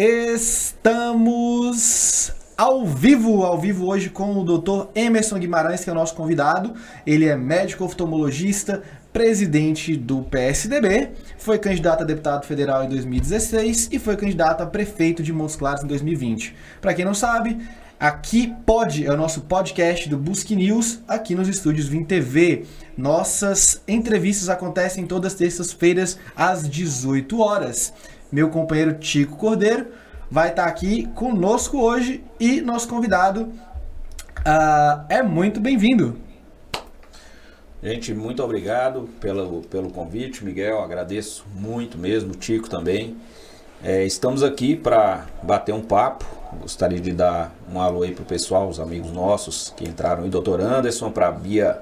Estamos ao vivo, ao vivo hoje com o Dr. Emerson Guimarães, que é o nosso convidado. Ele é médico oftalmologista, presidente do PSDB, foi candidato a deputado federal em 2016 e foi candidato a prefeito de Montes Claros em 2020. Para quem não sabe, aqui pode é o nosso podcast do Busque News aqui nos estúdios Vim TV. Nossas entrevistas acontecem todas terças-feiras às 18 horas. Meu companheiro Tico Cordeiro vai estar aqui conosco hoje e nosso convidado uh, é muito bem-vindo. Gente, muito obrigado pelo, pelo convite, Miguel. Agradeço muito mesmo, Tico também. É, estamos aqui para bater um papo. Gostaria de dar um alô aí pro pessoal, os amigos nossos que entraram aí, doutor Anderson, para Bia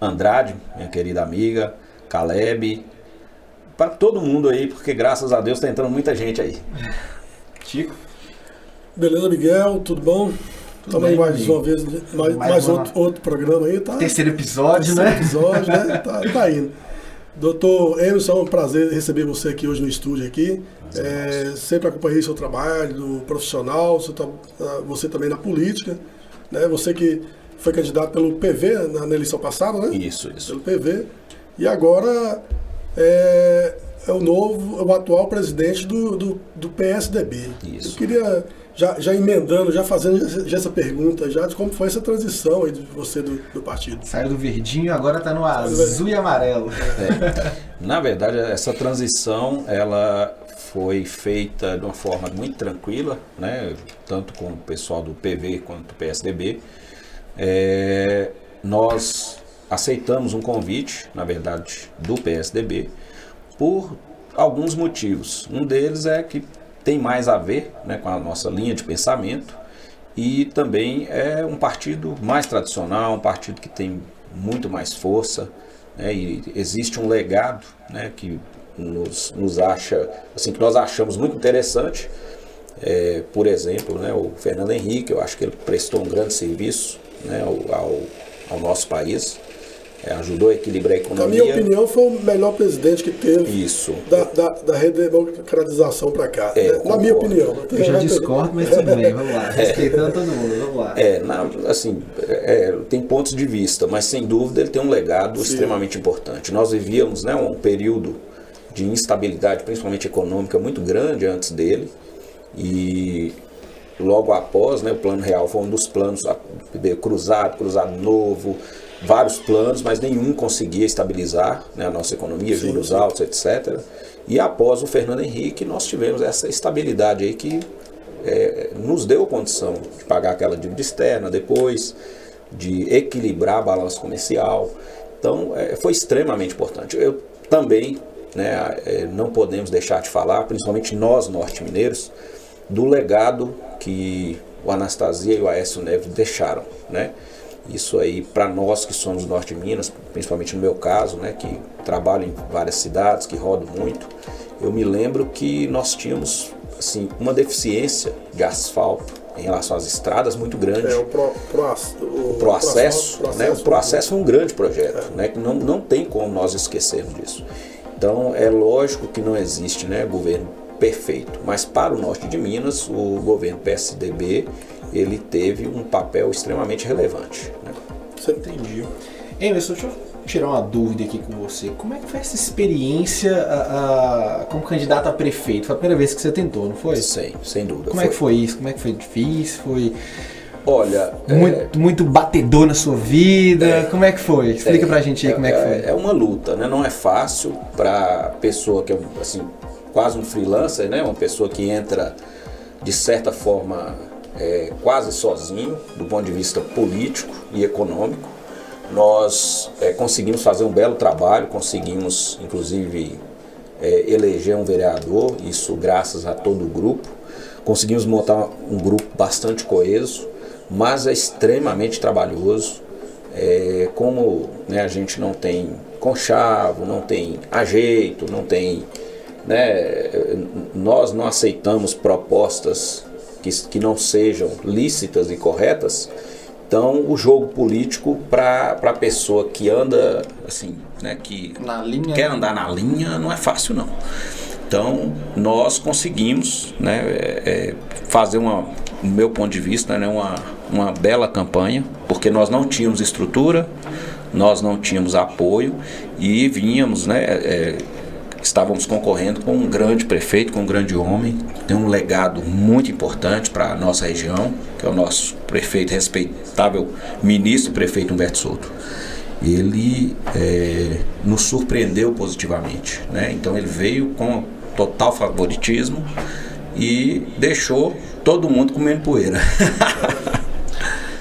Andrade, minha querida amiga, Caleb, para todo mundo aí, porque graças a Deus está entrando muita gente aí. Tico. Beleza, Miguel, tudo bom? Aí mais uma vez, mais, mais, mais outro, outro programa aí, tá? Terceiro episódio, Terceiro né? episódio, né? Tá, tá indo. Doutor Emerson, é um prazer receber você aqui hoje no estúdio aqui. É, sempre acompanhei seu trabalho do profissional, você, tá, ah, você também na política, né? Você que foi candidato pelo PV na, na eleição passada, né? Isso, isso. Pelo PV. E agora é, é o novo, é o atual presidente do, do, do PSDB. Isso. Eu queria já, já emendando, já fazendo já essa pergunta, já de como foi essa transição aí de você do, do partido. Saiu do verdinho, agora está no azul e amarelo. É. Na verdade, essa transição ela foi feita de uma forma muito tranquila, né? tanto com o pessoal do PV quanto do PSDB. É, nós aceitamos um convite, na verdade, do PSDB, por alguns motivos. Um deles é que tem mais a ver né, com a nossa linha de pensamento e também é um partido mais tradicional, um partido que tem muito mais força né, e existe um legado né, que nos, nos acha, assim, que nós achamos muito interessante. É, por exemplo, né, o Fernando Henrique, eu acho que ele prestou um grande serviço né, ao, ao, ao nosso país é, ajudou a equilibrar a economia. Na minha opinião, foi o melhor presidente que teve Isso. da, da, da redemocratização para cá. É, né? Na minha opinião. Eu já discordo, mas tudo bem, vamos lá. Respeitando todo mundo, vamos lá. É, na, assim, é, tem pontos de vista, mas sem dúvida ele tem um legado Sim. extremamente importante. Nós vivíamos né, um período de instabilidade, principalmente econômica, muito grande antes dele. E logo após, né, o Plano Real foi um dos planos cruzado, cruzado novo, vários planos, mas nenhum conseguia estabilizar né, a nossa economia, sim, juros sim. altos, etc. E após o Fernando Henrique, nós tivemos essa estabilidade aí que é, nos deu condição de pagar aquela dívida externa depois, de equilibrar a balança comercial. Então, é, foi extremamente importante. Eu também né, é, não podemos deixar de falar, principalmente nós norte-mineiros, do legado que o Anastasia e o Aécio Neves deixaram. Né? Isso aí, para nós que somos do Norte de Minas, principalmente no meu caso, né, que trabalho em várias cidades, que rodo muito, eu me lembro que nós tínhamos assim, uma deficiência de asfalto em relação às estradas muito grande. É, o, pro, pro, o, o processo, pro né, o processo é um grande projeto, é. né, que não, não tem como nós esquecermos disso. Então é lógico que não existe né, governo perfeito, mas para o norte de Minas, o governo PSDB ele teve um papel extremamente relevante. Né? Você entendi. Emerson, deixa eu tirar uma dúvida aqui com você. Como é que foi essa experiência a, a, como candidato a prefeito? Foi a primeira vez que você tentou, não foi? Sim, sem dúvida. Como foi. é que foi isso? Como é que foi difícil? Foi. Olha. Muito, é... muito batedor na sua vida. É... Como é que foi? Explica é... pra gente aí como é que foi. É uma luta, né? Não é fácil pra pessoa que é assim, quase um freelancer, né? Uma pessoa que entra de certa forma é, quase sozinho do ponto de vista político e econômico. Nós é, conseguimos fazer um belo trabalho, conseguimos inclusive é, eleger um vereador, isso graças a todo o grupo. Conseguimos montar um grupo bastante coeso, mas é extremamente trabalhoso. É, como né, a gente não tem conchavo, não tem ajeito, não tem. Né, nós não aceitamos propostas que, que não sejam lícitas e corretas. Então, o jogo político para a pessoa que anda assim, né, que linha, quer andar na linha, não é fácil não. Então, nós conseguimos né, é, é, fazer uma, do meu ponto de vista, né, uma, uma bela campanha, porque nós não tínhamos estrutura, nós não tínhamos apoio e vínhamos, né, é, estávamos concorrendo com um grande prefeito, com um grande homem, tem um legado muito importante para a nossa região, que é o nosso prefeito, respeitável ministro prefeito Humberto Souto. Ele é, nos surpreendeu positivamente, né? então ele veio com total favoritismo e deixou todo mundo comendo poeira.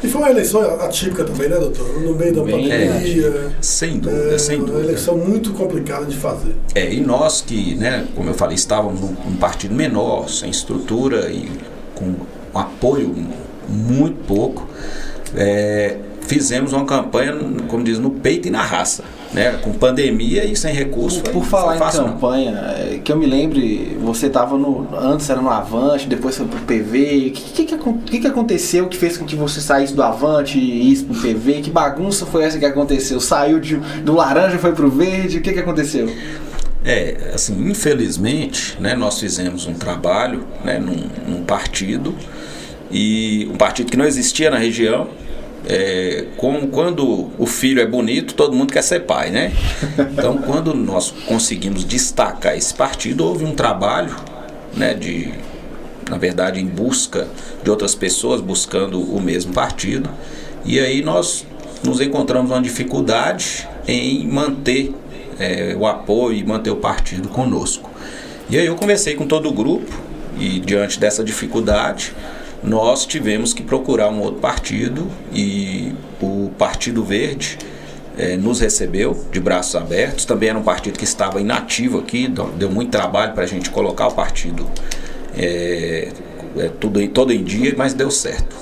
E foi uma eleição atípica também, né, doutor? No meio da Bem, pandemia. É, sem dúvida, é, sem dúvida. Uma eleição muito complicada de fazer. É, e nós que, né, como eu falei, estávamos num, num partido menor, sem estrutura e com apoio muito pouco, é, fizemos uma campanha, como diz, no peito e na raça né? Com pandemia e sem recurso. Por, por falar em campanha, é, que eu me lembre, você estava no. Antes era no Avante, depois foi pro PV. O que, que, que, que, aconteceu que fez com que você saísse do Avante e isso pro PV? Que bagunça foi essa que aconteceu? Saiu de, do laranja foi pro verde? O que, que aconteceu? É, assim, infelizmente, né, nós fizemos um trabalho né, num, num partido e um partido que não existia na região, é, como quando o filho é bonito, todo mundo quer ser pai, né? Então, quando nós conseguimos destacar esse partido, houve um trabalho, né, de, na verdade, em busca de outras pessoas buscando o mesmo partido, e aí nós nos encontramos uma dificuldade em manter é, o apoio e manter o partido conosco. E aí eu conversei com todo o grupo e diante dessa dificuldade nós tivemos que procurar um outro partido e o Partido Verde é, nos recebeu de braços abertos. Também era um partido que estava inativo aqui, deu muito trabalho para a gente colocar o partido é, tudo, todo em dia, mas deu certo.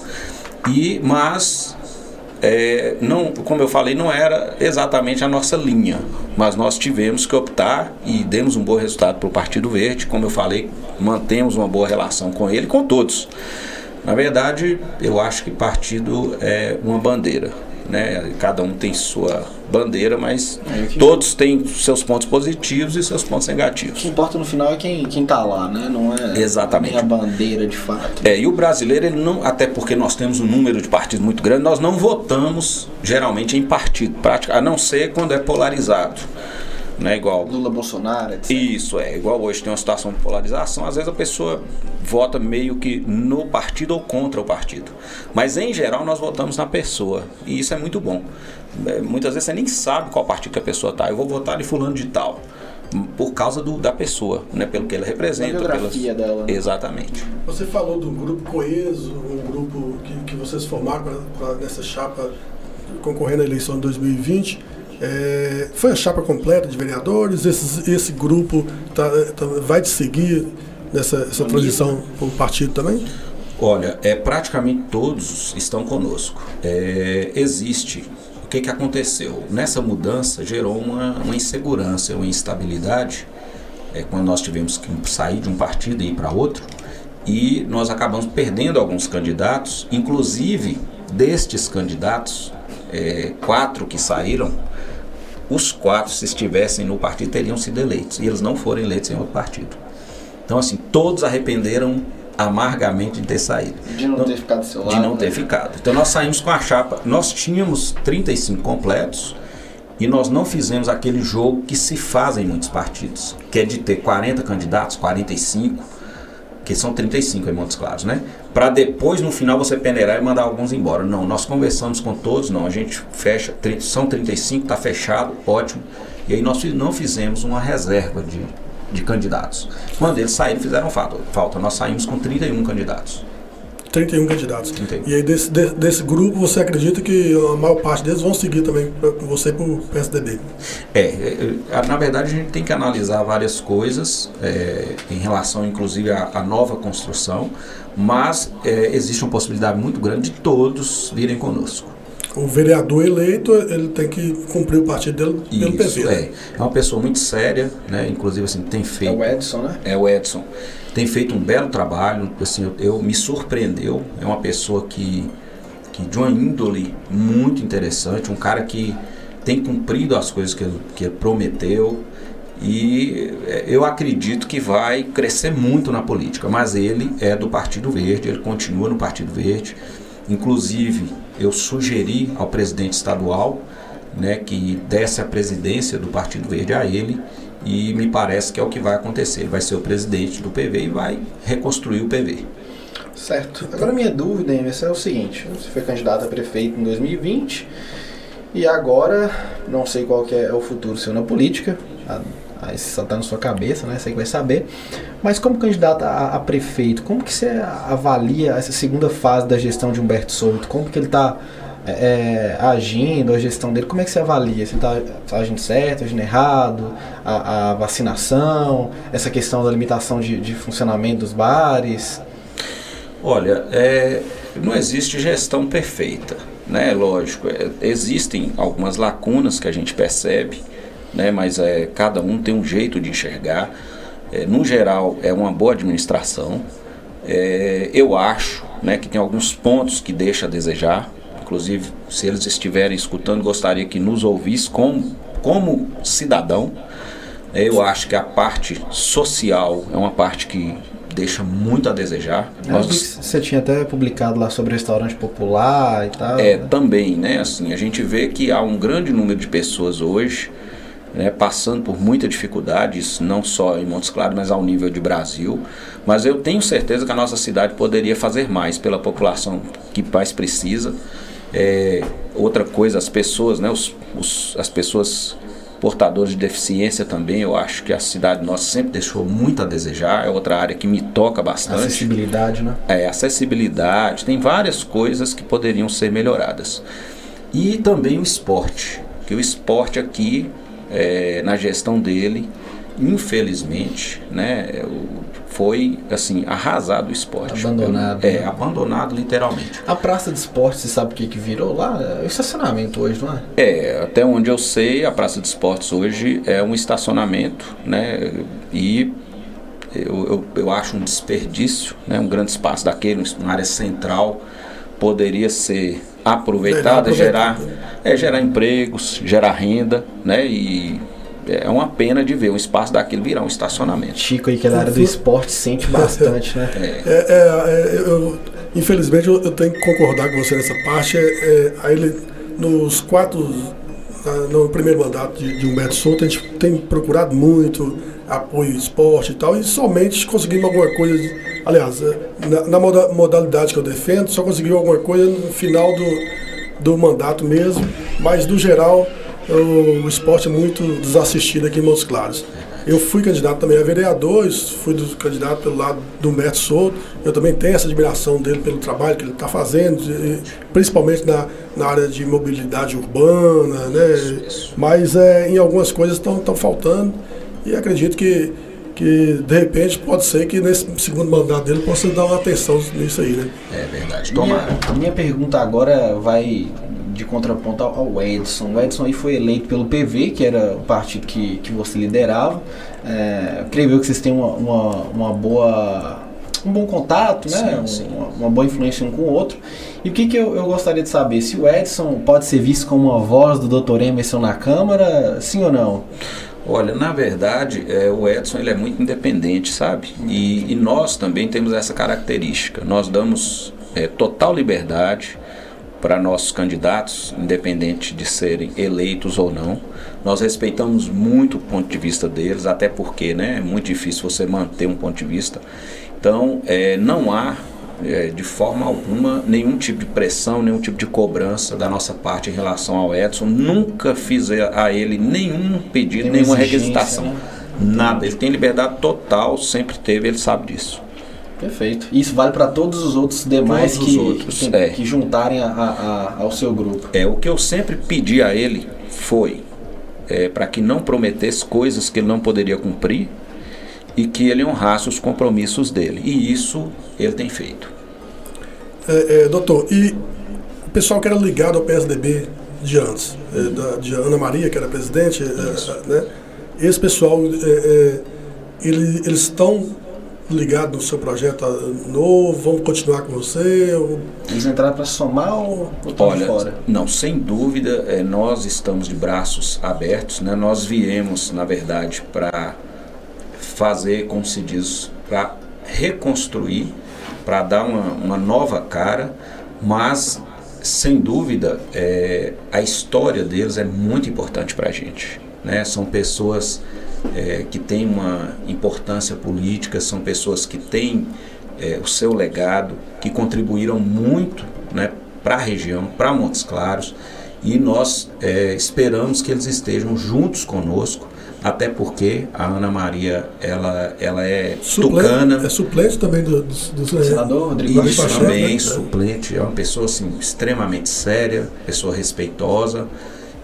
E, mas não, como eu falei, não era exatamente a nossa linha, mas nós tivemos que optar e demos um bom resultado para o Partido Verde. Como eu falei, mantemos uma boa relação com ele, com todos. Na verdade, eu acho que partido é uma bandeira. Né? Cada um tem sua bandeira, mas é todos têm seus pontos positivos e seus pontos negativos. O que importa no final é quem, quem tá lá, né? Não é Exatamente. a bandeira de fato. É, e o brasileiro, ele não, até porque nós temos um número de partidos muito grande, nós não votamos geralmente em partido, a não ser quando é polarizado né? Igual Lula Bolsonaro, etc. Isso é, igual hoje tem uma situação de polarização, às vezes a pessoa vota meio que no partido ou contra o partido. Mas em geral nós votamos na pessoa, e isso é muito bom. É, muitas vezes você nem sabe qual partido que a pessoa tá. Eu vou votar em fulano de tal por causa do, da pessoa, né? pelo que ele representa. A biografia pelas... dela. Né? Exatamente. Você falou do grupo coeso, um grupo que, que vocês formaram pra, pra, nessa chapa concorrendo à eleição de 2020. É, foi a chapa completa de vereadores? Esse, esse grupo tá, tá, vai te seguir nessa essa transição para o partido também? Olha, é, praticamente todos estão conosco. É, existe. O que, que aconteceu? Nessa mudança gerou uma, uma insegurança, uma instabilidade. É, quando nós tivemos que sair de um partido e ir para outro. E nós acabamos perdendo alguns candidatos, inclusive destes candidatos, é, quatro que saíram, os quatro, se estivessem no partido, teriam sido eleitos. E eles não foram eleitos em outro partido. Então, assim, todos arrependeram amargamente de ter saído. De não então, ter ficado do seu lado. De não né? ter ficado. Então, nós saímos com a chapa. Nós tínhamos 35 completos e nós não fizemos aquele jogo que se faz em muitos partidos, que é de ter 40 candidatos, 45 que são 35 em Montes Claros, né? Para depois no final você peneirar e mandar alguns embora. Não, nós conversamos com todos, não, a gente fecha, são 35, está fechado, ótimo. E aí nós não fizemos uma reserva de, de candidatos. Quando eles saíram, fizeram falta. falta. Nós saímos com 31 candidatos. 31 candidatos. 31. E aí desse, desse grupo você acredita que a maior parte deles vão seguir também com você para o PSDB? É, é, é, na verdade a gente tem que analisar várias coisas é, em relação inclusive à, à nova construção, mas é, existe uma possibilidade muito grande de todos virem conosco. O vereador eleito, ele tem que cumprir o partido dele pelo Isso, PV. É. é uma pessoa muito séria, né? Inclusive assim, tem feito. É o Edson, né? É o Edson tem feito um belo trabalho, assim, eu, eu, me surpreendeu, é uma pessoa que, que de uma índole muito interessante, um cara que tem cumprido as coisas que que prometeu E é, eu acredito que vai crescer muito na política, mas ele é do Partido Verde, ele continua no Partido Verde. Inclusive, eu sugeri ao presidente estadual né, que desse a presidência do Partido Verde a ele e me parece que é o que vai acontecer. Ele vai ser o presidente do PV e vai reconstruir o PV. Certo. Agora minha dúvida, Emerson, é o seguinte: você foi candidato a prefeito em 2020 e agora não sei qual que é o futuro seu na política. Aí só está na sua cabeça, né? Você que vai saber. Mas como candidato a, a, prefeito, como que você avalia essa segunda fase da gestão de Humberto Souto? Como que ele está é, é, agindo, a gestão dele, como é que você avalia? Se está tá agindo certo, agindo errado, a, a, vacinação, essa questão da limitação de, de funcionamento dos bares? Olha, é, não existe gestão perfeita, né? Lógico, é, existem algumas lacunas que a gente percebe, né? Mas é, cada um tem um jeito de enxergar. É, no geral, é uma boa administração. É, eu acho, né, que tem alguns pontos que deixa a desejar, Inclusive, se eles estiverem escutando, gostaria que nos ouvisse como, como cidadão. Eu acho que a parte social é uma parte que deixa muito a desejar. Nós... Você tinha até publicado lá sobre restaurante popular e tal. É, né? também, né? Assim, a gente vê que há um grande número de pessoas hoje né, passando por muita dificuldade, isso não só em Montes Claros, mas ao nível de Brasil. Mas eu tenho certeza que a nossa cidade poderia fazer mais pela população que mais precisa. É, outra coisa, as pessoas, né, os, os, as pessoas portadores de deficiência também, eu acho que a cidade nossa sempre deixou muito a desejar, é outra área que me toca bastante. Acessibilidade, né? É, acessibilidade, tem várias coisas que poderiam ser melhoradas. E também o esporte, que o esporte aqui, é, na gestão dele, infelizmente, né, foi assim arrasado o esporte. Abandonado. É, né? abandonado literalmente. A praça de esporte, você sabe o que, que virou lá? É o estacionamento hoje, não é? É, até onde eu sei, a praça de esportes hoje é um estacionamento, né? E eu, eu, eu acho um desperdício, né? Um grande espaço daquele, uma área central, poderia ser aproveitada, gerar, é, gerar empregos, gerar renda, né? E é uma pena de ver um espaço daquele virar um estacionamento. Chico aí, que é da área do esporte, sente bastante, né? É. É, é, é, eu, infelizmente eu, eu, tenho que concordar com você nessa parte. É, é ele, nos quatro, no primeiro mandato de, de Humberto Souto, a gente tem procurado muito apoio ao esporte e tal, e somente conseguimos alguma coisa. aliás, na, na, modalidade que eu defendo, só conseguimos alguma coisa no final do, do mandato mesmo, mas no geral o, esporte é muito desassistido aqui em Montes Claros. Eu fui candidato também a vereador, fui do, candidato pelo lado do Humberto Souto. Eu também tenho essa admiração dele pelo trabalho que ele está fazendo, principalmente na, na área de mobilidade urbana, né? Mas é, em algumas coisas estão faltando e acredito que, que de repente pode ser que nesse segundo mandato dele possa dar uma atenção nisso aí, né? É verdade. Tomara. Minha, a minha pergunta agora vai de contraponto ao Edson. O Edson aí foi eleito pelo PV, que era o partido que, que você liderava. É, creio eu que vocês têm uma, uma, uma boa um bom contato, né? Sim. Uma, uma, boa influência um com o outro. E o que, que eu, eu, gostaria de saber? Se o Edson pode ser visto como uma voz do Dr. Emerson na Câmara, sim ou não? Olha, na verdade, é, o Edson ele é muito independente, sabe? E, e nós também temos essa característica. Nós damos é, total liberdade para nossos candidatos, independente de serem eleitos ou não. Nós respeitamos muito o ponto de vista deles, até porque né, é muito difícil você manter um ponto de vista. Então, é, não há, é, de forma alguma, nenhum tipo de pressão, nenhum tipo de cobrança da nossa parte em relação ao Edson. Nunca fiz a ele nenhum pedido, nenhuma requisitação. Né? Nada. Ele tem liberdade total, sempre teve, ele sabe disso. Perfeito. Isso vale para todos os outros demais todos que, outros, que, é. que, juntarem a, a, ao seu grupo. É, o que eu sempre pedi a ele foi é, para que não prometesse coisas que ele não poderia cumprir e que ele honrasse os compromissos dele. E isso ele tem feito. É, é, doutor, e o pessoal que era ligado ao PSDB de antes, é, da, de Ana Maria, que era presidente, é, né? esse pessoal, ele, eles estão ligado no seu projeto novo? Vamos continuar com você? Ou... Eles entraram para somar ou estão Olha, fora? não, sem dúvida, é, nós estamos de braços abertos, né? Nós viemos, na verdade, para fazer, como se diz, para reconstruir, para dar uma, uma nova cara, mas sem dúvida é, a história deles é muito importante para a gente. Né? São pessoas é, que têm uma importância política, são pessoas que têm é, o seu legado, que contribuíram muito né, para a região, para Montes Claros, e nós é, esperamos que eles estejam juntos conosco, até porque a Ana Maria ela, ela é Suplente, tucana. é suplente também do, do, do Senador Rodrigo Isso Pacheco, também, né? suplente, é uma pessoa assim, extremamente séria, pessoa respeitosa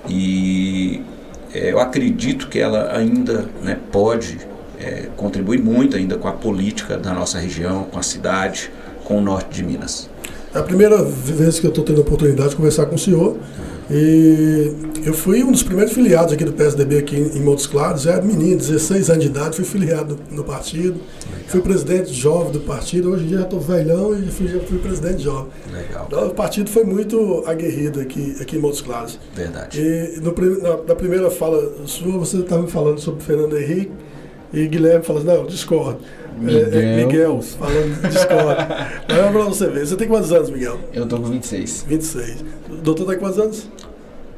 e é, eu acredito que ela ainda né, pode é, contribuir muito ainda com a política da nossa região, com a cidade, com o norte de Minas. É a primeira vez que eu estou tendo a oportunidade de conversar com o senhor. E eu fui um dos primeiros filiados aqui do PSDB aqui em Montes Claros. Eu era menino, 16 anos de idade, fui filiado no partido. Fui presidente jovem do partido. Hoje em dia já estou velhão e fui, já fui presidente jovem. Legal, Então, o partido foi muito aguerrido aqui, aqui em Montes Claros. verdade. E no, na, na primeira fala sua, você estava falando sobre Fernando Henrique e Guilherme falando, não, discordo. Miguel. É, é, Miguel falando, discordo. Mas é pra você ver. Você tem quantos anos, Miguel? Eu tô com 26. 26. O doutor tá com quantos anos?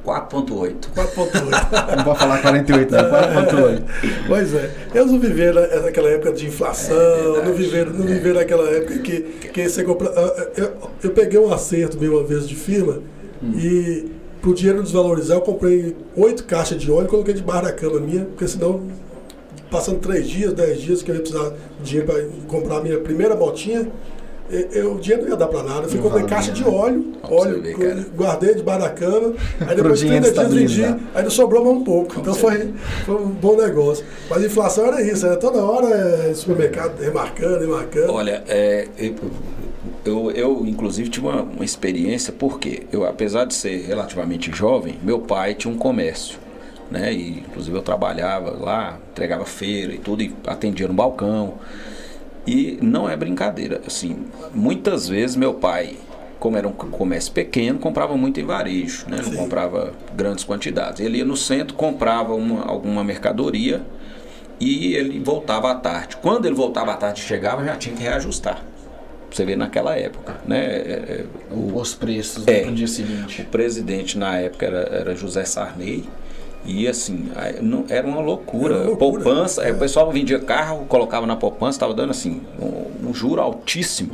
4.8. 4.8. Não pode falar 48, não. 4.8. pois é. Eles não viveram aquela época de inflação, É não viveram, não viveram aquela época que, que você compra. ah, Eu, eu peguei um acerto meu uma vez de firma Hum. e pro dinheiro desvalorizar eu comprei oito caixas de óleo e coloquei debaixo da cama minha, porque senão, passando três dias, dez dias que eu ia precisar de dinheiro para comprar a minha primeira motinha, eu, o dinheiro não ia dar para nada. Eu fui valia, caixa de né? óleo, óleo, ver, guardei debaixo da cama, aí depois de dinheiro 30 dias vendi, ainda sobrou mais um pouco. Então foi, foi um bom negócio. Mas a inflação era isso, era toda hora é, supermercado remarcando, remarcando. Olha, é, eu, eu, eu, inclusive tive uma, uma experiência, porque eu, apesar de ser relativamente jovem, meu pai tinha um comércio. Né? E, inclusive eu trabalhava lá, entregava feira e tudo, e atendia no balcão. E não é brincadeira, assim, muitas vezes meu pai, como era um comércio pequeno, comprava muito em varejo, né? Não Sim. comprava grandes quantidades. Ele ia no centro, comprava uma, alguma mercadoria e ele voltava à tarde. Quando ele voltava à tarde e chegava, já tinha que reajustar. Você vê naquela época, né? É, é, o, Os preços É. pro dia o seguinte. presidente na época era, era José Sarney. E assim, não- era uma loucura. Era uma loucura, poupança, é. o pessoal vendia carro, colocava na poupança, estava dando assim, um, um juro altíssimo.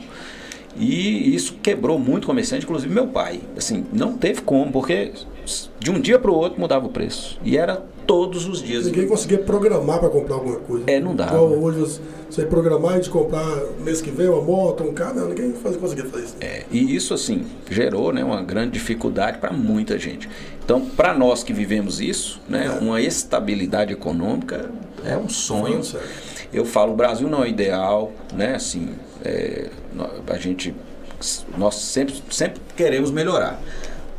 E isso quebrou muito o comerciante, inclusive meu pai. Assim, não teve como, porque de um dia para o outro mudava o preço. E era todos os dias. Ninguém conseguia programar para comprar alguma coisa. É, não dava. Igual hoje você- programar de comprar mês que vem uma moto, um carro, não, ninguém faz, conseguia fazer isso. É, e isso assim gerou né, uma grande dificuldade para muita gente. Então, para nós que vivemos isso, né, uma estabilidade econômica é um sonho. Falando sério. Eu falo, o Brasil não é ideal, né? Assim, é, a gente, nós sempre, sempre queremos melhorar.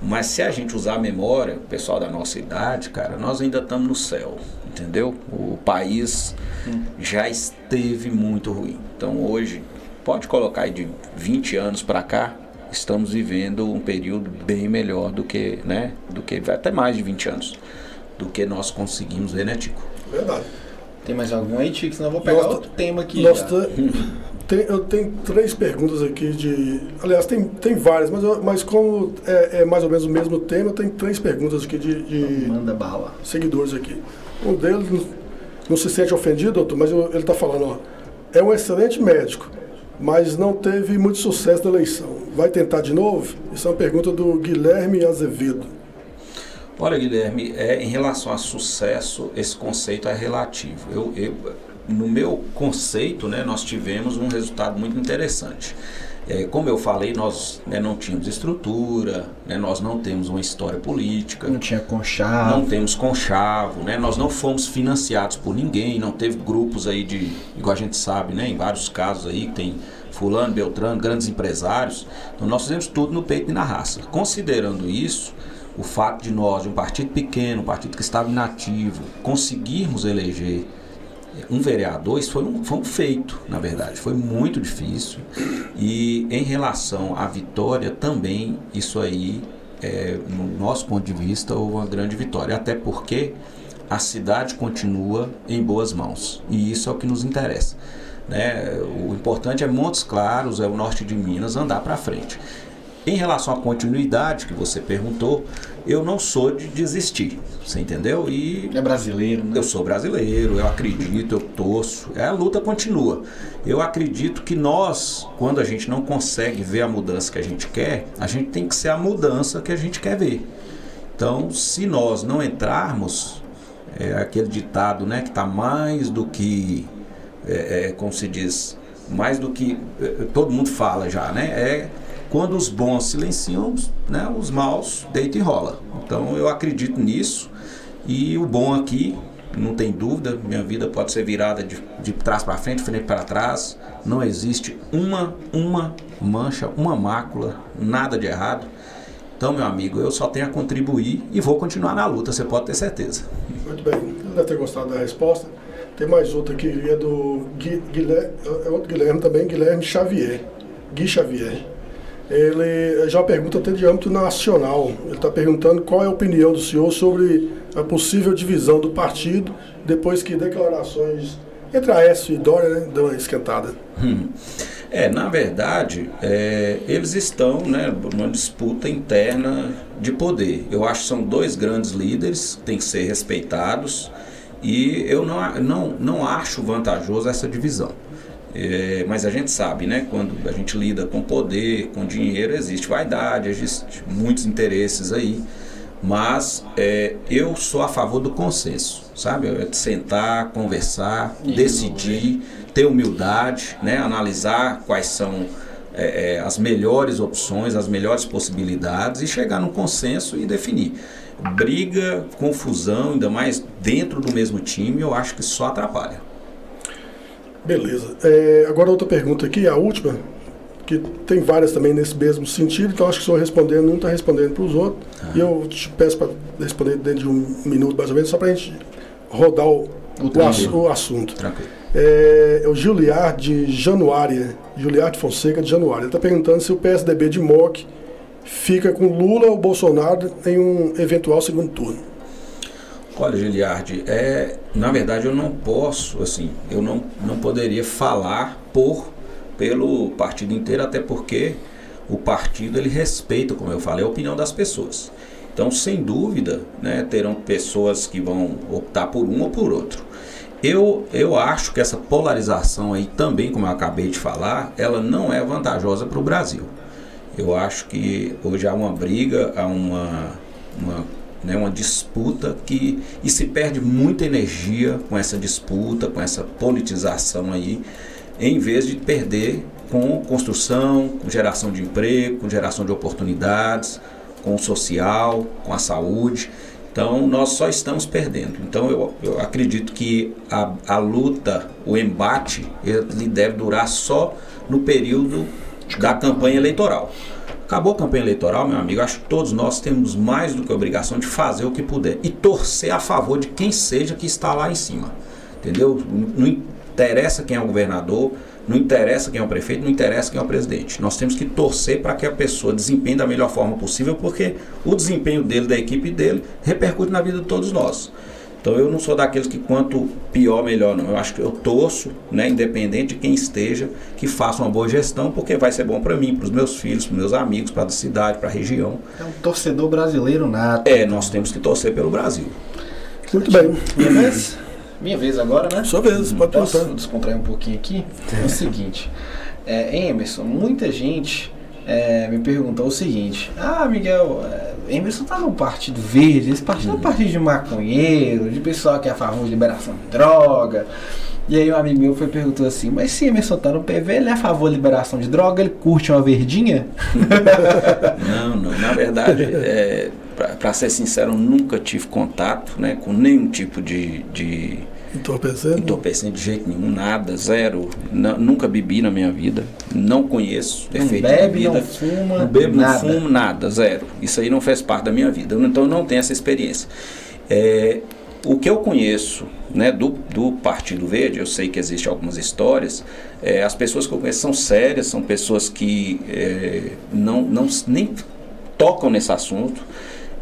Mas se a gente usar a memória, o pessoal da nossa idade, cara, nós ainda estamos no céu, entendeu? O país já esteve muito ruim. Então hoje, pode colocar aí de 20 anos para cá, estamos vivendo um período bem melhor do que, né? Do que até mais de 20 anos do que nós conseguimos ver, né, Tico? Verdade. Tem mais algum aí, Chico? Senão eu vou pegar Nós- outro tema aqui. Nós tem- eu tenho três perguntas aqui de. Aliás, tem, tem várias, mas, eu- mas como é, é mais ou menos o mesmo tema, tem três perguntas aqui de, de Manda bala. seguidores aqui. Um deles não, não se sente ofendido, doutor, mas eu- ele está falando, ó, é um excelente médico, mas não teve muito sucesso na eleição. Vai tentar de novo? Isso é uma pergunta do Guilherme Azevedo. Olha, Guilherme, é, em relação a sucesso, esse conceito é relativo. Eu, eu- no meu conceito, né, nós tivemos um resultado muito interessante. É, como eu falei, nós né, não tínhamos estrutura, né, nós não temos uma história política, Não tinha conchavo. não temos conchavo, né? Nós não fomos financiados por ninguém, não teve grupos aí de, igual a gente sabe, né? Em vários casos aí que tem fulano, beltrano, grandes empresários. Então nós fizemos tudo no peito e na raça. Considerando isso, o fato de nós, de um partido pequeno, um partido que estava inativo, conseguirmos eleger um vereador, isso foi um, foi um feito, na verdade, foi muito difícil. E em relação à vitória, também isso aí, é, no nosso ponto de vista, houve uma grande vitória. Até porque a cidade continua em boas mãos. E isso é o que nos interessa. Né? O importante é Montes Claros, é o norte de Minas, andar para frente. Em relação à continuidade que você perguntou, eu não sou de desistir, você entendeu? E é brasileiro, né? Eu sou brasileiro, eu acredito, eu torço. É, a luta continua. Eu acredito que nós, quando a gente não consegue ver a mudança que a gente quer, a gente tem que ser a mudança que a gente quer ver. Então, se nós não entrarmos, é aquele ditado, né, que está mais do que, é, é, como se diz, mais do que é, todo mundo fala já, né? É quando os bons silenciam, né, os maus deitam e rola. Então eu acredito nisso e o bom aqui, não tem dúvida, minha vida pode ser virada de, de trás para frente, frente para trás. Não existe uma, uma mancha, uma mácula, nada de errado. Então, meu amigo, eu só tenho a contribuir e vou continuar na luta, você pode ter certeza. Muito bem, deve ter gostado da resposta. Tem mais outra aqui, é do Guilherme, é outro Guilherme também, Guilherme Xavier. Gui Xavier. Ele já pergunta até de âmbito nacional. Ele está perguntando qual é a opinião do senhor sobre a possível divisão do partido depois que declarações entre Aécio e Dória né, uma esquentada. Hum. É, na verdade, é, eles estão né, numa disputa interna de poder. Eu acho que são dois grandes líderes, têm que ser respeitados, e eu não, não, não acho vantajoso essa divisão. É, mas a gente sabe, né? Quando a gente lida com poder, com dinheiro, existe vaidade, existe muitos interesses aí. Mas é, eu sou a favor do consenso, sabe? É de sentar, conversar, decidir, ter humildade, né? Analisar quais são é, é, as melhores opções, as melhores possibilidades e chegar num consenso e definir. Briga, confusão, ainda mais dentro do mesmo time, eu acho que só atrapalha. Beleza. É, agora outra pergunta aqui, a última, que tem várias também nesse mesmo sentido, então acho que o senhor respondendo, não está respondendo para os outros. Ah. E eu te peço para responder dentro de um minuto mais ou menos, só para a gente rodar o, o, o assunto. Tranquilo. É, é o Giliard de Januária, Giliard Fonseca de Januária. Ele está perguntando se o PSDB de MOC fica com Lula ou Bolsonaro em um eventual segundo turno. Olha, Giliardi, é, na verdade eu não posso, assim, eu não, não poderia falar por pelo partido inteiro, até porque o partido ele respeita, como eu falei, a opinião das pessoas. Então, sem dúvida, né, terão pessoas que vão optar por um ou por outro. Eu, eu acho que essa polarização aí também, como eu acabei de falar, ela não é vantajosa para o Brasil. Eu acho que hoje há uma briga, há uma, uma né, uma disputa que e se perde muita energia com essa disputa, com essa politização aí, em vez de perder com construção, com geração de emprego, com geração de oportunidades, com o social, com a saúde. Então nós só estamos perdendo. Então eu, eu acredito que a, a luta, o embate, ele deve durar só no período da campanha eleitoral. Acabou a campanha eleitoral, meu amigo. Acho que todos nós temos mais do que a obrigação de fazer o que puder e torcer a favor de quem seja que está lá em cima. Entendeu? Não interessa quem é o governador, não interessa quem é o prefeito, não interessa quem é o presidente. Nós temos que torcer para que a pessoa desempenhe da melhor forma possível, porque o desempenho dele, da equipe dele, repercute na vida de todos nós. Então eu não sou daqueles que quanto pior, melhor não. Eu acho que eu torço, né, independente de quem esteja, que faça uma boa gestão, porque vai ser bom para mim, para os meus filhos, para meus amigos, para a cidade, para a região. É um torcedor brasileiro nato. É, nós temos que torcer pelo Brasil. Muito bem. Minha vez? Minha vez agora, né? Sua vez, pode Posso descontrair um pouquinho aqui? É o seguinte, é, Emerson, muita gente é, me perguntou o seguinte: Ah, Miguel, é, Emerson tá no Partido Verde, esse partido é um partido de maconheiro, de pessoal que é a favor de liberação de droga. E aí um amigo meu foi perguntou assim, mas se Emerson tá no PV, ele é a favor da liberação de droga, ele curte uma verdinha? não, não, na verdade, é, para ser sincero, eu nunca tive contato né, com nenhum tipo de, de Entorpecendo? Entorpecendo de jeito nenhum, nada, zero. Não, nunca bebi na minha vida. Não conheço não efeito bebe, de. Não fuma, não bebo, nada. não fumo, nada, zero. Isso aí não faz parte da minha vida. Então eu não tenho essa experiência. É, o que eu conheço né, do, do Partido Verde, eu sei que existem algumas histórias, é, as pessoas que eu conheço são sérias, são pessoas que é, não, não nem tocam nesse assunto.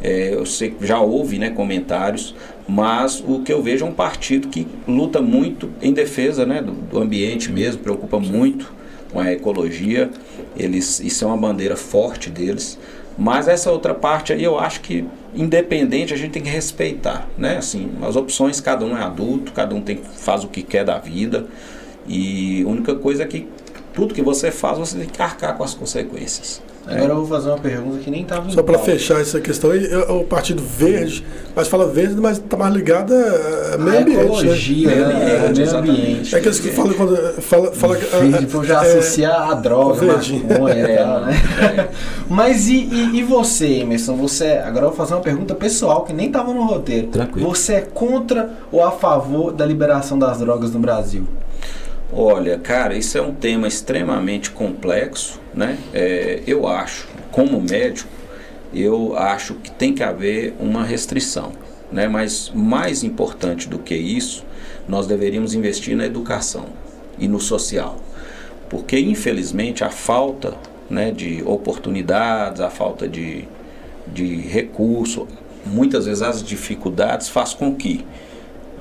É, eu sei que já houve né, comentários, mas o que eu vejo é um partido que luta muito em defesa né, do, do ambiente mesmo, preocupa muito com a ecologia, eles, isso é uma bandeira forte deles. Mas essa outra parte aí eu acho que independente a gente tem que respeitar, né? Assim, as opções cada um é adulto, cada um tem faz o que quer da vida e a única coisa é que tudo que você faz você tem que arcar com as consequências. Agora eu vou fazer uma pergunta que nem estava Só para fechar essa questão aí, o Partido Verde, mas fala verde, mas está mais ligado a meio ambiente. Né? Ecologia, né? meio ambiente, meio ambiente. É aqueles que falam quando. Fala, fala, verde, vou já é, associar a droga, maconha e tal, né? É. Mas e, e, e, você, Emerson? Você, agora eu vou fazer uma pergunta pessoal que nem estava no roteiro. Tranquilo. Você é contra ou a favor da liberação das drogas no Brasil? Olha, cara, isso é um tema extremamente complexo, né? É, eu acho, como médico, eu acho que tem que haver uma restrição, né? Mas mais importante do que isso, nós deveríamos investir na educação e no social, porque infelizmente a falta, né, de oportunidades, a falta de, de recurso, muitas vezes as dificuldades faz com que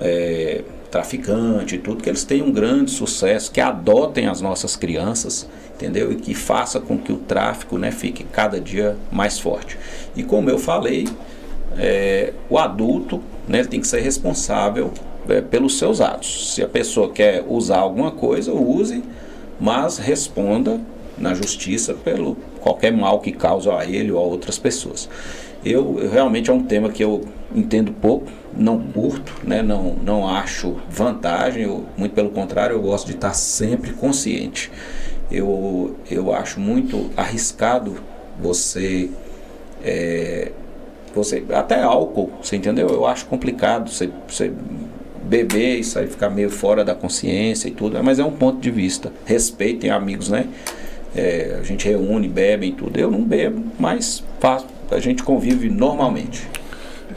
é, traficante e tudo, que eles tenham um grande sucesso, que adotem as nossas crianças, entendeu? E que faça com que o tráfico né, fique cada dia mais forte. E como eu falei, é, o adulto né, tem que ser responsável é, pelos seus atos. Se a pessoa quer usar alguma coisa, use, mas responda na justiça pelo qualquer mal que causa a ele ou a outras pessoas. Eu realmente é um tema que eu entendo pouco, não curto, né? não, não acho vantagem, eu, muito pelo contrário, eu gosto de estar sempre consciente. Eu, eu acho muito arriscado você, é, você. Até álcool, você entendeu? Eu acho complicado você, você beber e sair ficar meio fora da consciência e tudo, mas é um ponto de vista. Respeitem amigos, né? É, a gente reúne, bebe e tudo. Eu não bebo, mas faço, a gente convive normalmente.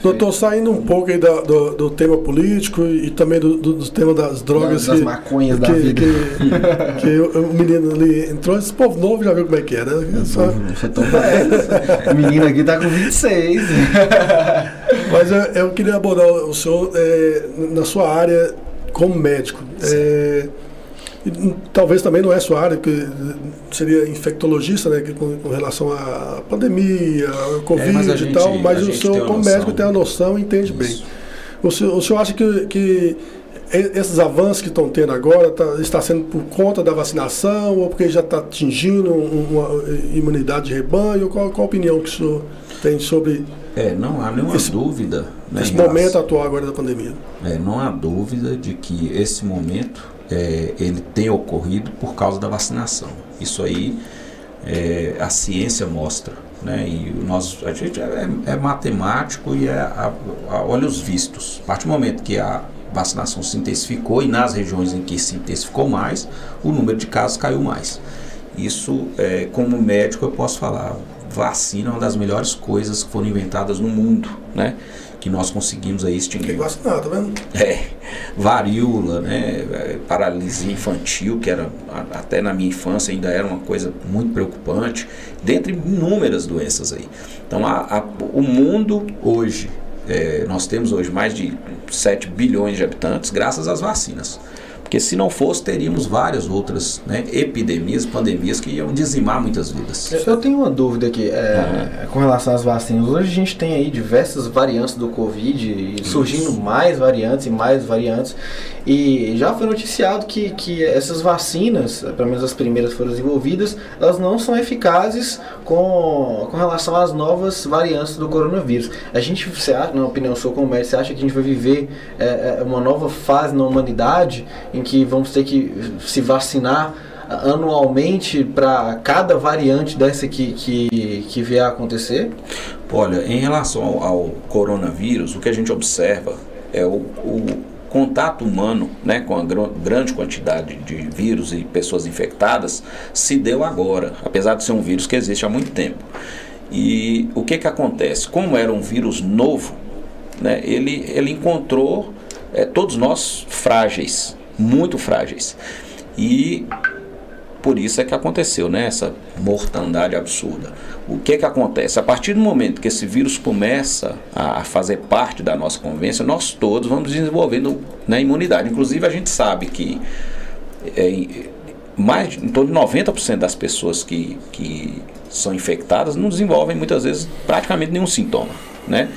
Doutor, saindo um pouco aí da, do, do, tema político e também do, do, do tema das drogas. Das, das maconhas que, da vida. Que, que, o, menino ali entrou, esse povo novo já viu como é que é, né? Só... Tá o menino aqui tá com 26. Mas eu, eu queria abordar o senhor é, na sua área como médico. É, talvez também não é sua área, que seria infectologista, né, com, com relação à pandemia, ao Covid é, gente, e tal, mas o senhor, como médico, tem a noção e entende Isso. bem. O senhor, o senhor acha que, que esses avanços que estão tendo agora tá, está sendo por conta da vacinação ou porque já está atingindo uma imunidade de rebanho? Qual, qual a opinião que o senhor tem sobre é, não há nenhuma esse, dúvida. Né, esse momento atual agora da pandemia. É, não há dúvida de que esse momento é, ele tem ocorrido por causa da vacinação. Isso aí é, a ciência mostra. Né? E nós, a gente é, é matemático e é a, a, olha os vistos. A partir do momento que a vacinação se intensificou e nas regiões em que se intensificou mais, o número de casos caiu mais. Isso, é, como médico, eu posso falar, vacina é uma das melhores coisas que foram inventadas no mundo, né? Que nós conseguimos aí extinguir. Tem vacinado, tá vendo? É, varíola, né, é, paralisia infantil, que era até na minha infância ainda era uma coisa muito preocupante, dentre inúmeras doenças aí. Então, a, a, o mundo hoje, é, nós temos hoje mais de 7 bilhões de habitantes graças às vacinas. Porque se não fosse, teríamos várias outras né, epidemias, pandemias que iam dizimar muitas vidas. Eu tenho uma dúvida aqui é, uhum. com relação às vacinas. Hoje a gente tem aí diversas variantes do Covid, surgindo Isso. mais variantes e mais variantes. E já foi noticiado que, que essas vacinas, pelo menos as primeiras foram desenvolvidas, elas não são eficazes com, com relação às novas variantes do coronavírus. A gente, você acha, na opinião sua como médico, você acha que a gente vai viver é, é uma nova fase na humanidade em que vamos ter que se vacinar anualmente para cada variante dessa que, que, que vier a acontecer? Olha, em relação ao, ao coronavírus, o que a gente observa é o, o contato humano né, com a gr grande quantidade de vírus e pessoas infectadas se deu agora, apesar de ser um vírus que existe há muito tempo. E o que, que acontece? Como era um vírus novo, né, ele, ele encontrou é, todos nós frágeis, muito frágeis. E por isso é que aconteceu, né, essa mortandade absurda. O que é que acontece? A partir do momento que esse vírus começa a fazer parte da nossa convivência, nós todos vamos desenvolvendo né, imunidade. Inclusive, a gente sabe que é, mais em torno de 90% das pessoas que, que são infectadas não desenvolvem muitas vezes praticamente nenhum sintoma, né?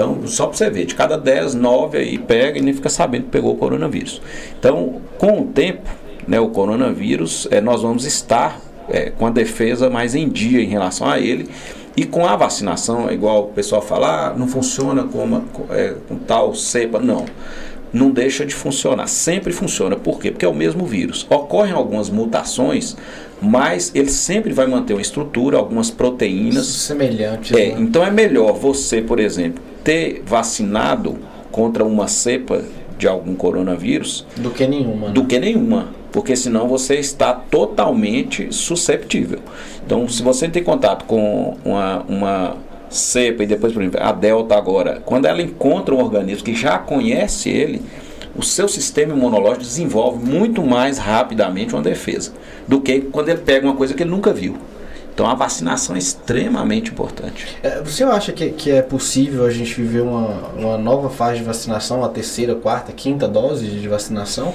Então, só para você ver, de cada 10, 9 aí pega e nem fica sabendo que pegou o coronavírus. Então, com o tempo, né, o coronavírus, é, nós vamos estar é, com a defesa mais em dia em relação a ele. E com a vacinação, é igual o pessoal fala, ah, não funciona com, uma, é, com tal cepa. Não não deixa de funcionar, sempre funciona. Por quê? Porque é o mesmo vírus. Ocorrem algumas mutações, mas ele sempre vai manter uma estrutura, algumas proteínas semelhantes. É, né? Então é melhor você, por exemplo, ter vacinado contra uma cepa de algum coronavírus do que nenhuma. Né? Do que nenhuma, porque senão você está totalmente susceptível. Então, se você tem contato com uma, uma cepa e depois, por exemplo, a delta agora, quando ela encontra um organismo que já conhece ele, o seu sistema imunológico desenvolve muito mais rapidamente uma defesa do que quando ele pega uma coisa que ele nunca viu. Então a vacinação é extremamente importante. É, você acha que, que é possível a gente viver uma, uma nova fase de vacinação, a terceira, quarta, quinta dose de vacinação?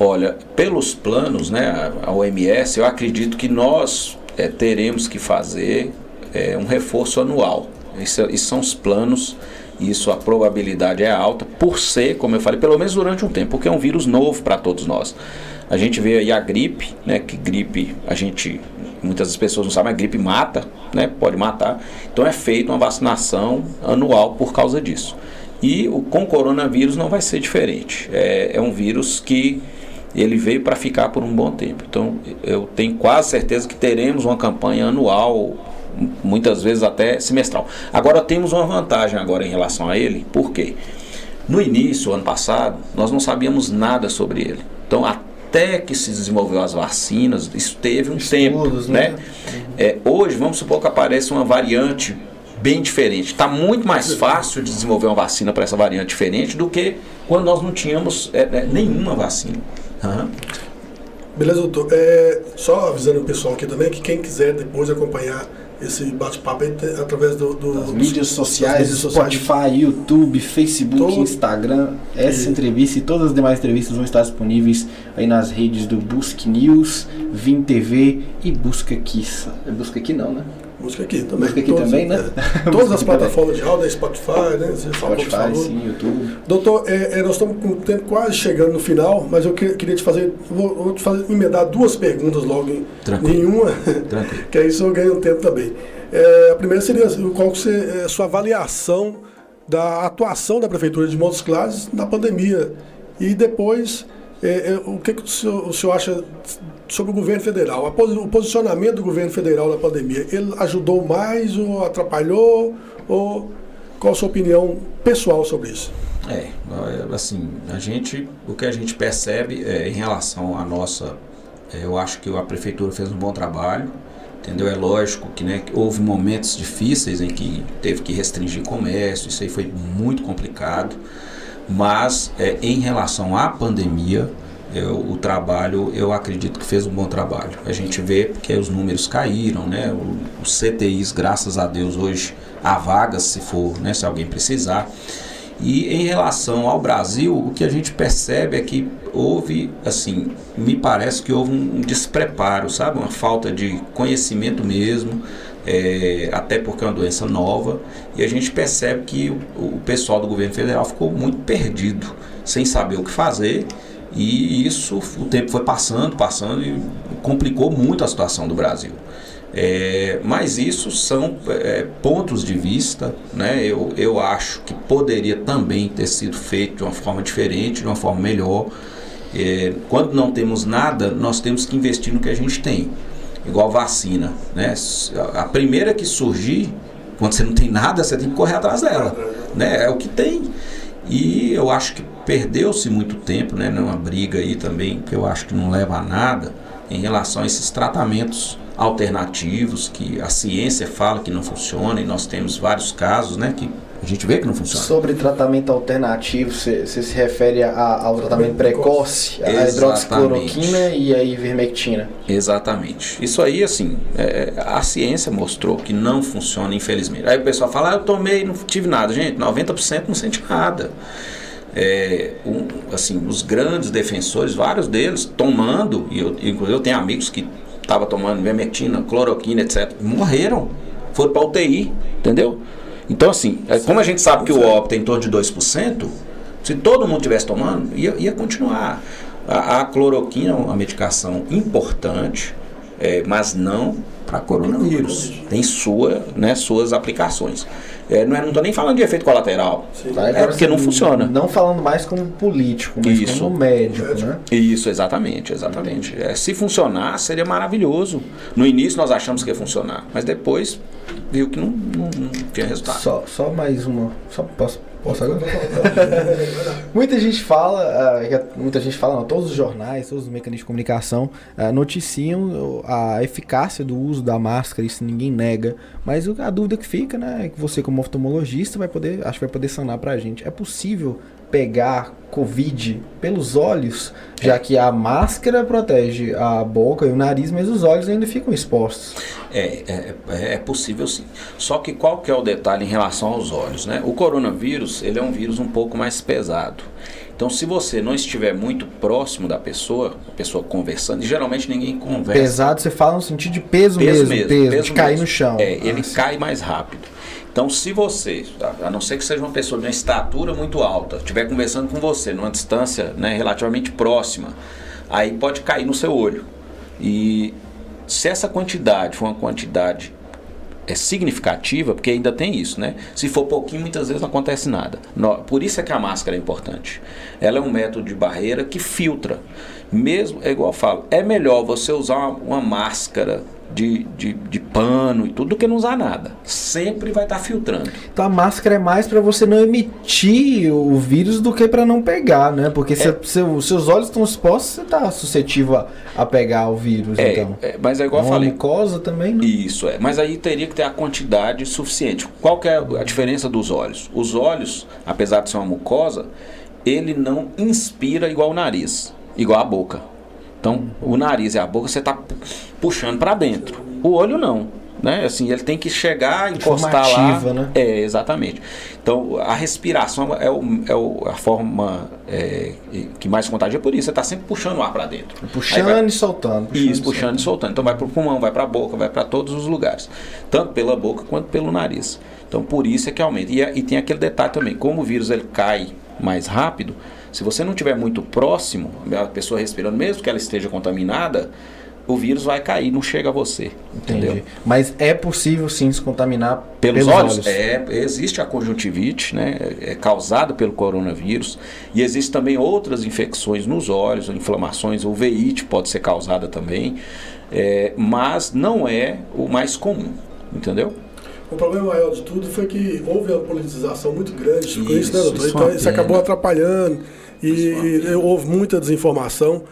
Olha, pelos planos, né, a OMS, eu acredito que nós é, teremos que fazer é, um reforço anual. Isso, isso são os planos isso a probabilidade é alta por ser, como eu falei, pelo menos durante um tempo, porque é um vírus novo para todos nós. A gente vê aí a gripe, né, que gripe a gente muitas pessoas não sabem, a gripe mata, né, pode matar. Então é feita uma vacinação anual por causa disso. E o, com o coronavírus não vai ser diferente. É, é um vírus que ele veio para ficar por um bom tempo. Então eu tenho quase certeza que teremos uma campanha anual muitas vezes até semestral. Agora temos uma vantagem agora em relação a ele, por quê? No início, ano passado, nós não sabíamos nada sobre ele. Então, até que se desenvolveu as vacinas, isso teve um Estudos, tempo, né? né? É, hoje, vamos supor que apareça uma variante bem diferente. Está muito mais fácil de desenvolver uma vacina para essa variante diferente do que quando nós não tínhamos é, é, nenhuma vacina. Uhum. Beleza, doutor. É, só avisando o pessoal aqui também que quem quiser depois acompanhar esse bate-papo através do, do, das mídias sociais, mídias sociais, Spotify, YouTube, Facebook, todo... Instagram. Essa e... entrevista e todas as demais entrevistas vão estar disponíveis aí nas redes do Busque News, Vim TV e Busca Aqui. Busca Aqui não, né? Música aqui também. Música aqui também, né? É, todas as plataformas de áudio, Spotify, né? Você Spotify, sim, YouTube. Doutor, é, é, nós estamos com o tempo quase chegando no final, mas eu que, queria te fazer, vou, vou te fazer, emendar duas perguntas logo em Tranquilo. nenhuma, Tranquilo. que aí eu ganho um tempo também. É, a primeira seria qual que é a sua avaliação da atuação da Prefeitura de Montes Claros na pandemia e depois é, o que, que o, senhor, o senhor acha sobre o governo federal. O posicionamento do governo federal na pandemia, ele ajudou mais ou atrapalhou? Ou qual a sua opinião pessoal sobre isso? É, assim, a gente, o que a gente percebe é, em relação à nossa, é, eu acho que a prefeitura fez um bom trabalho, entendeu? É lógico que, né, que houve momentos difíceis em que teve que restringir comércio, isso aí foi muito complicado, mas é, em relação à pandemia, eu, o trabalho, eu acredito que fez um bom trabalho. A gente vê que os números caíram, né? Os CTIs, graças a Deus, hoje há vagas se for, né? Se alguém precisar. E em relação ao Brasil, o que a gente percebe é que houve, assim, me parece que houve um despreparo, sabe? Uma falta de conhecimento mesmo, é, até porque é uma doença nova, e a gente percebe que o, o pessoal do governo federal ficou muito perdido, sem saber o que fazer e isso, o tempo foi passando, passando e complicou muito a situação do Brasil. É, mas isso são é, pontos de vista, né? Eu, eu acho que poderia também ter sido feito de uma forma diferente, de uma forma melhor. É, quando não temos nada, nós temos que investir no que a gente tem, igual vacina, né? A primeira que surgir, quando você não tem nada, você tem que correr atrás dela, né? É o que tem. E eu acho que perdeu-se muito tempo, né, numa briga aí também que eu acho que não leva a nada em relação a esses tratamentos alternativos que a ciência fala que não funcionam e nós temos vários casos, né, que A gente vê que não funciona. Sobre tratamento alternativo, você se refere a, ao tratamento precoce, a hidroxicloroquina e a ivermectina. Exatamente. Isso aí, assim, é, a ciência mostrou que não funciona, infelizmente. Aí o pessoal fala, ah, eu tomei, não tive nada. Gente, 90% não sente nada. É, um, assim, os grandes defensores, vários deles, tomando, e eu, inclusive eu tenho amigos que estavam tomando ivermectina, cloroquina, etc., morreram. Foram para UTI, entendeu? Então, assim, é, como a gente sabe que o óbito tem em torno de 2%, se todo mundo estivesse tomando, ia, ia continuar. A, a cloroquina é uma medicação importante, é, mas não para coronavírus. Tem sua, né, suas aplicações. É, não estou nem falando de efeito colateral. Tá? É porque não funciona. Não falando mais como político, mas Isso. como médico, né? Isso, exatamente, exatamente. É, se funcionar, seria maravilhoso. No início nós achamos que ia funcionar, mas depois viu que não, não, não tinha resultado. Só, só mais uma. Só posso, posso agora? muita gente fala, ah, que- muita gente fala, não, todos os jornais, todos os mecanismos de comunicação ah, noticiam a eficácia do uso da máscara, isso ninguém nega. Mas a dúvida que fica, né, é que você como oftalmologista vai poder, acho que vai poder sanar pra gente. É possível pegar Covid pelos olhos, já que a máscara protege a boca e o nariz, mas os olhos ainda ficam expostos. É, é, é- é possível sim. Só que qual que é o detalhe em relação aos olhos, né? O coronavírus, ele é um vírus um pouco mais pesado. Então, se você não estiver muito próximo da pessoa, a pessoa conversando, e geralmente ninguém conversa. Pesado, você fala no sentido de peso, mesmo, peso, de cair mesmo. no chão. É, ele Ah, cai mais rápido. Então, se você, a não ser que seja uma pessoa de uma estatura muito alta, estiver conversando com você numa distância né, relativamente próxima, aí pode cair no seu olho. E se essa quantidade for uma quantidade é significativa, porque ainda tem isso, né? Se for pouquinho, muitas vezes não acontece nada. Por isso é que a máscara é importante. Ela é um método de barreira que filtra. Mesmo, é igual eu falo, é melhor você usar uma, uma máscara de, de, de pano e tudo do que não usar nada. Sempre vai estar filtrando. Então a máscara é mais pra você não emitir o vírus do que pra não pegar, né? Porque É. se seu- seus olhos estão expostos, você tá suscetível a, a pegar o vírus, É, então. é, mas é igual eu Uma falei. mucosa também, né? Isso é, mas aí teria que ter a quantidade suficiente. Qual que é a diferença dos olhos? Os olhos, apesar de ser uma mucosa, ele não inspira igual o nariz, igual a boca. Então, o nariz e a boca você está puxando para dentro. O olho não, né? Assim, ele tem que chegar, encostar lá. ativa, né? É, exatamente. Então, a respiração é, o- é o- a forma é, que mais contagia por isso. Você está sempre puxando o ar para dentro. Puxando vai- e soltando. puxando isso, e puxando e soltando. Então vai para o pulmão, vai para a boca, vai para todos os lugares. Tanto pela boca quanto pelo nariz. Então por isso é que aumenta. E, e tem aquele detalhe também, como o vírus ele cai mais rápido, se você não estiver muito próximo, a pessoa respirando, mesmo que ela esteja contaminada, o vírus vai cair, não chega a você. Entendi. Entendeu? Mas é possível sim se contaminar Pelos, olhos? É, existe a conjuntivite, né? É causada pelo coronavírus. E existem também outras infecções nos olhos, inflamações, o veite pode ser causada também. É, mas não é o mais comum, entendeu? O problema maior de tudo foi que houve uma politização muito grande com isso, né, Isso, doutor? isso é Então isso acabou atrapalhando e, é e houve muita desinformação.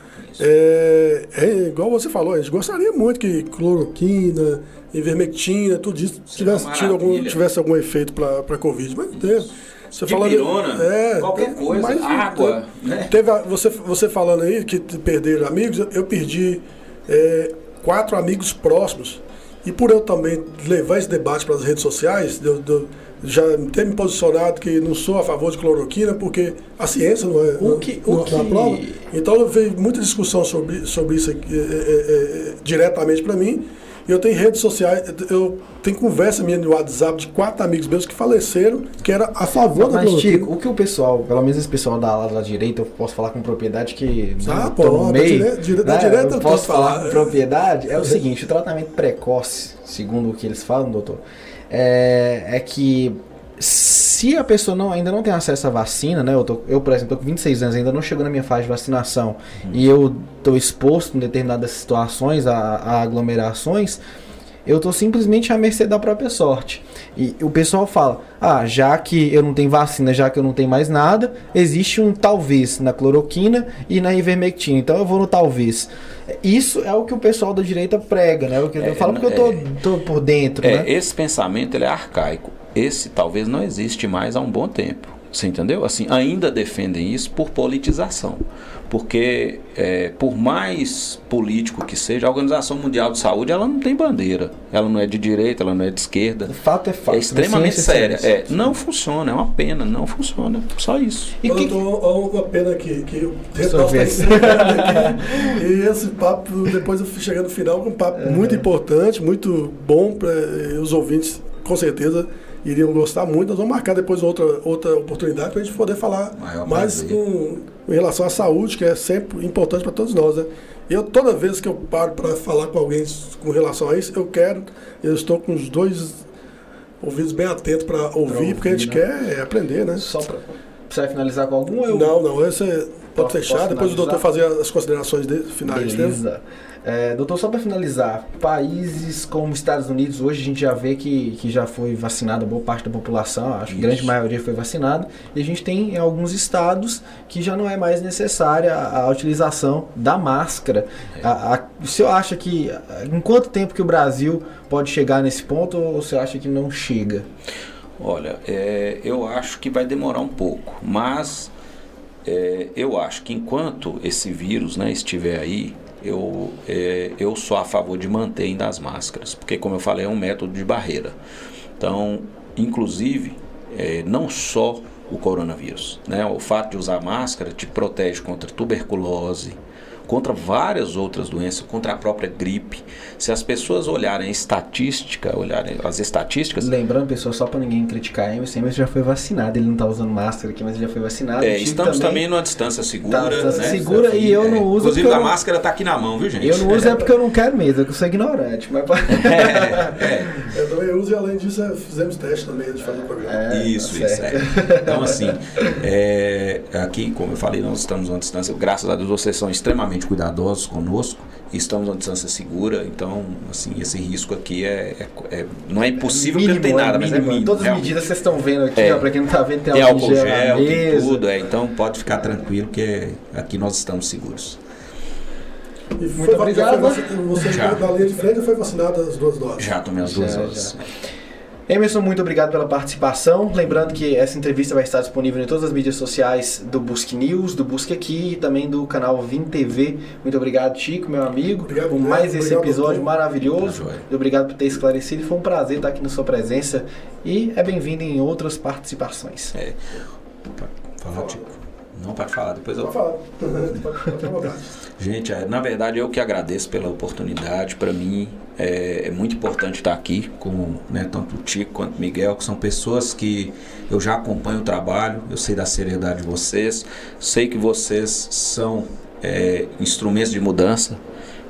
É, é igual você falou, a gente gostaria muito que cloroquina, ivermectina, tudo isso tivesse, algum, tivesse algum efeito para Covid, mas não teve. Você falando- Dipirona, qualquer coisa, mas, água, é, né? Teve a- você, você falando aí que perderam amigos, eu, eu perdi é, quatro amigos próximos. E por eu também levar esse debate para as redes sociais, de de já ter me posicionado que não sou a favor de cloroquina, porque a ciência não é, O que- o não, não que- aprova. Então eu vejo muita discussão sobre, sobre isso aqui, é, é, é, diretamente para mim. E eu tenho redes sociais, eu tenho conversa minha no WhatsApp de quatro amigos meus que faleceram, que era a favor da Mas, cloroquina. Chico, o que o pessoal, pelo menos esse pessoal da ala da direita, eu posso falar com propriedade que Ah, tô no meio, da dire- dire- da né? direita eu posso falar. com propriedade, é o seguinte, o tratamento precoce, segundo o que eles falam, doutor, é, é que se a pessoa não, ainda não tem acesso à vacina, né? Eu, tô- eu, por exemplo, tô com 26 anos, ainda não chegou na minha fase de vacinação e eu tô exposto em determinadas situações a, a aglomerações, eu tô simplesmente à mercê da própria sorte. E o pessoal fala: ah, já que eu não tenho vacina, já que eu não tenho mais nada, existe um talvez na cloroquina e na ivermectina. Então eu vou no talvez. Isso é o que o pessoal da direita prega, né? Que É, eu falo porque eu tô, é- tô por dentro, É, né? esse pensamento ele é arcaico. esse talvez não existe mais há um bom tempo. Você entendeu? Assim, ainda defendem isso por politização. Porque, é, por mais político que seja, a Organização Mundial de Saúde ela não tem bandeira. Ela não é de direita, ela não é de esquerda. O fato é fato. É extremamente séria. É, não funciona, é uma pena, não funciona. Só isso. E que... tô, uma pena que, que o aqui, E esse papo, depois eu fui chegando no final com um papo é. muito importante, muito bom para os ouvintes, com certeza iriam gostar muito. Nós vamos marcar depois outra, outra oportunidade para a gente poder falar Maior mais com, em relação à saúde, que é sempre importante para todos nós. Né? Eu, toda vez que eu paro para falar com alguém com relação a isso, eu quero, eu estou com os dois ouvidos bem atentos para ouvir, ouvir, porque a gente né? quer aprender, né? Só para você vai finalizar com algum? Eu... Não, não, esse é, pode fechar, depois o doutor fazer as considerações de, finais. Né? Beleza. É, doutor, só para finalizar, países como Estados Unidos, hoje a gente já vê que, que já foi vacinada boa parte da população, acho que a grande maioria foi vacinada, e a gente tem em alguns estados que já não é mais necessária a, a utilização da máscara. É. A, a, o senhor acha que, em quanto tempo que o Brasil pode chegar nesse ponto, ou o senhor acha que não chega? Olha, é, eu acho que vai demorar um pouco, mas é, eu acho que enquanto esse vírus né, estiver aí, eu, é, eu sou a favor de manter ainda as máscaras, porque, como eu falei, é um método de barreira. Então, inclusive, é, não só o coronavírus, né? o fato de usar máscara te protege contra tuberculose, contra várias outras doenças, contra a própria gripe. Se as pessoas olharem a estatística, olharem as estatísticas. Lembrando, pessoal, só para ninguém criticar, Emerson, Emerson já foi vacinado, ele não está usando máscara aqui, mas ele já foi vacinado. É, estamos também, também numa distância segura. Tá, distância né? segura e eu não é. uso. Inclusive, a máscara está aqui na mão, viu, gente? Eu não uso é, é porque eu não quero mesmo, é que eu sou ignorante. Mas... é, é. Eu também uso e além disso fizemos teste também antes de fazer o programa. É, isso, tá isso. É. Então, assim, aqui, como eu falei, nós estamos numa distância, graças a Deus, vocês são extremamente cuidadosos conosco estamos a distância segura, então assim esse risco aqui é, é, é não é impossível mínimo, porque não tem nada, é mas é mínimo. Todas as medidas vocês estão vendo aqui, é, para quem não está vendo, tem, tem álcool gel, gel tem tudo, é, então pode ficar tranquilo que aqui nós estamos seguros. E Muito obrigado. Você já. da linha de frente foi vacinado as duas doses? Já tomei as duas doses. Emerson, muito obrigado pela participação. Lembrando que essa entrevista vai estar disponível em todas as mídias sociais do Busque News, do Busque Aqui e também do canal Vim TV. Muito obrigado, Chico, meu amigo, obrigado, por mais esse episódio maravilhoso. Muito obrigado por ter esclarecido. Foi um prazer estar aqui na sua presença e é bem-vindo em outras participações. É. Fala, Chico. Não pode falar, depois eu. Pode falar. pode, Gente, é, na verdade eu que agradeço pela oportunidade. Para mim é, é, muito importante estar aqui com né, tanto o Tico quanto o Miguel, que são pessoas que eu já acompanho o trabalho, eu sei da seriedade de vocês, sei que vocês são é, instrumentos de mudança.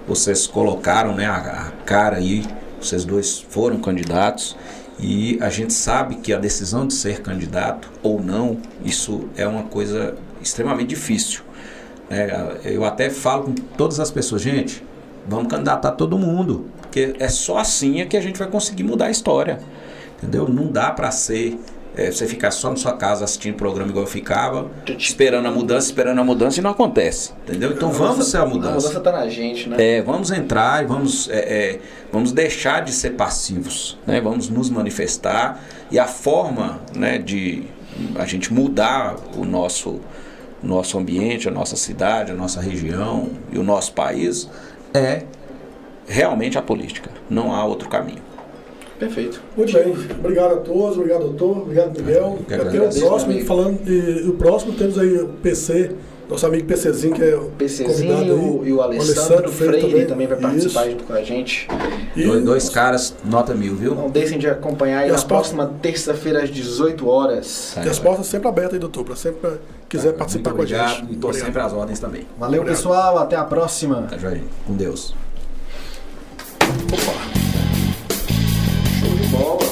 Vocês colocaram né, a, a cara aí, vocês dois foram candidatos. E a gente sabe que a decisão de ser candidato ou não, isso é uma coisa extremamente difícil. É, eu até falo com todas as pessoas, gente, vamos candidatar todo mundo, porque é só assim que a gente vai conseguir mudar a história. Entendeu? Não dá para ser é, você ficar só na sua casa assistindo o programa igual eu ficava, esperando a mudança, esperando a mudança e não acontece. Entendeu? Então vamos ser a mudança. A mudança está na gente, né? É, vamos entrar e vamos, é, é, vamos deixar de ser passivos. Né? Vamos nos manifestar. E a forma né, de a gente mudar o nosso nosso ambiente, a nossa cidade, a nossa região e o nosso país é realmente a política. Não há outro caminho. Perfeito. Muito bem. Obrigado a todos, obrigado, doutor, obrigado, Miguel. Até o próximo, falando, e, o próximo temos aí o PC, nosso amigo PCzinho, que é o PCzinho e o, Alessandro, Alessandro Freire, Freire também, vai participar junto com a gente. E dois, dois, caras, nota mil, viu? Não deixem de acompanhar aí na próxima terça-feira às 18 horas. E as portas sempre abertas aí, doutor, para sempre quiser tá, participar com a gente. E estou sempre às ordens também. Valeu, obrigado. pessoal. Até a próxima. Tá joia. Com Deus. Opa. Show de bola.